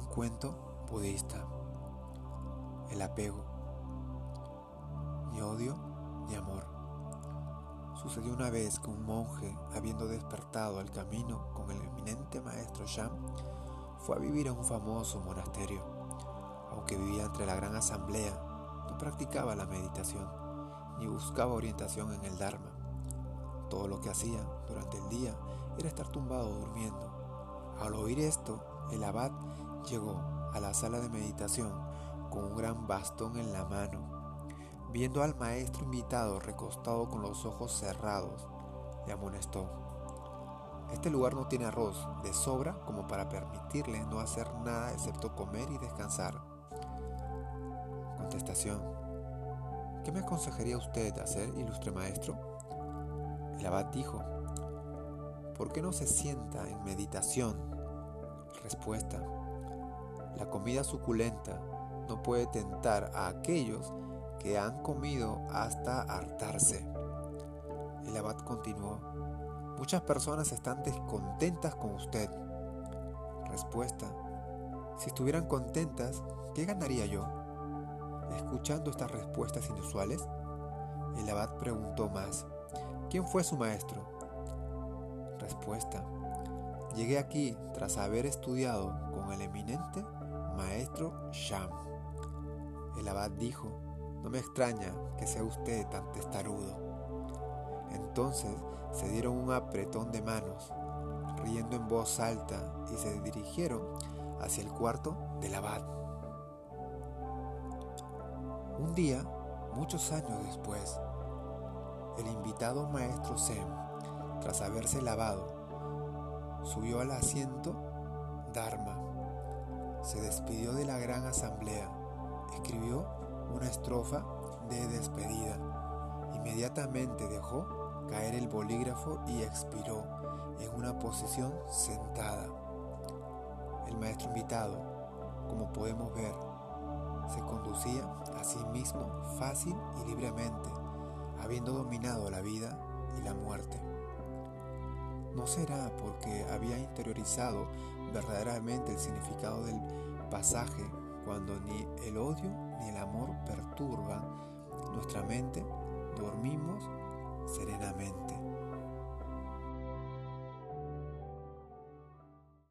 Un cuento budista. El apego. Ni odio ni amor. Sucedió una vez que un monje, habiendo despertado al camino con el eminente maestro Sham, fue a vivir a un famoso monasterio. Aunque vivía entre la gran asamblea, no practicaba la meditación ni buscaba orientación en el Dharma. Todo lo que hacía durante el día era estar tumbado durmiendo. Al oír esto, el abad llegó a la sala de meditación con un gran bastón en la mano. Viendo al maestro invitado recostado con los ojos cerrados, le amonestó. Este lugar no tiene arroz de sobra como para permitirle no hacer nada excepto comer y descansar. Contestación. ¿Qué me aconsejaría usted hacer, ilustre maestro? El abad dijo, ¿por qué no se sienta en meditación? Respuesta, la comida suculenta no puede tentar a aquellos que han comido hasta hartarse. El abad continuó, muchas personas están descontentas con usted. Respuesta, si estuvieran contentas, ¿qué ganaría yo? Escuchando estas respuestas inusuales, el abad preguntó más, ¿quién fue su maestro? Respuesta, llegué aquí tras haber estudiado con el eminente maestro Sham. El abad dijo, no me extraña que sea usted tan testarudo. Entonces se dieron un apretón de manos, riendo en voz alta, y se dirigieron hacia el cuarto del abad. Un día, muchos años después, el invitado maestro Sem, tras haberse lavado, subió al asiento Dharma se despidió de la gran asamblea, escribió una estrofa de despedida. Inmediatamente dejó caer el bolígrafo y expiró en una posición sentada. El maestro invitado, como podemos ver, se conducía a sí mismo fácil y libremente, habiendo dominado la vida y la muerte. ¿No será porque había interiorizado verdaderamente el significado del pasaje cuando ni el odio ni el amor perturban nuestra mente, dormimos serenamente?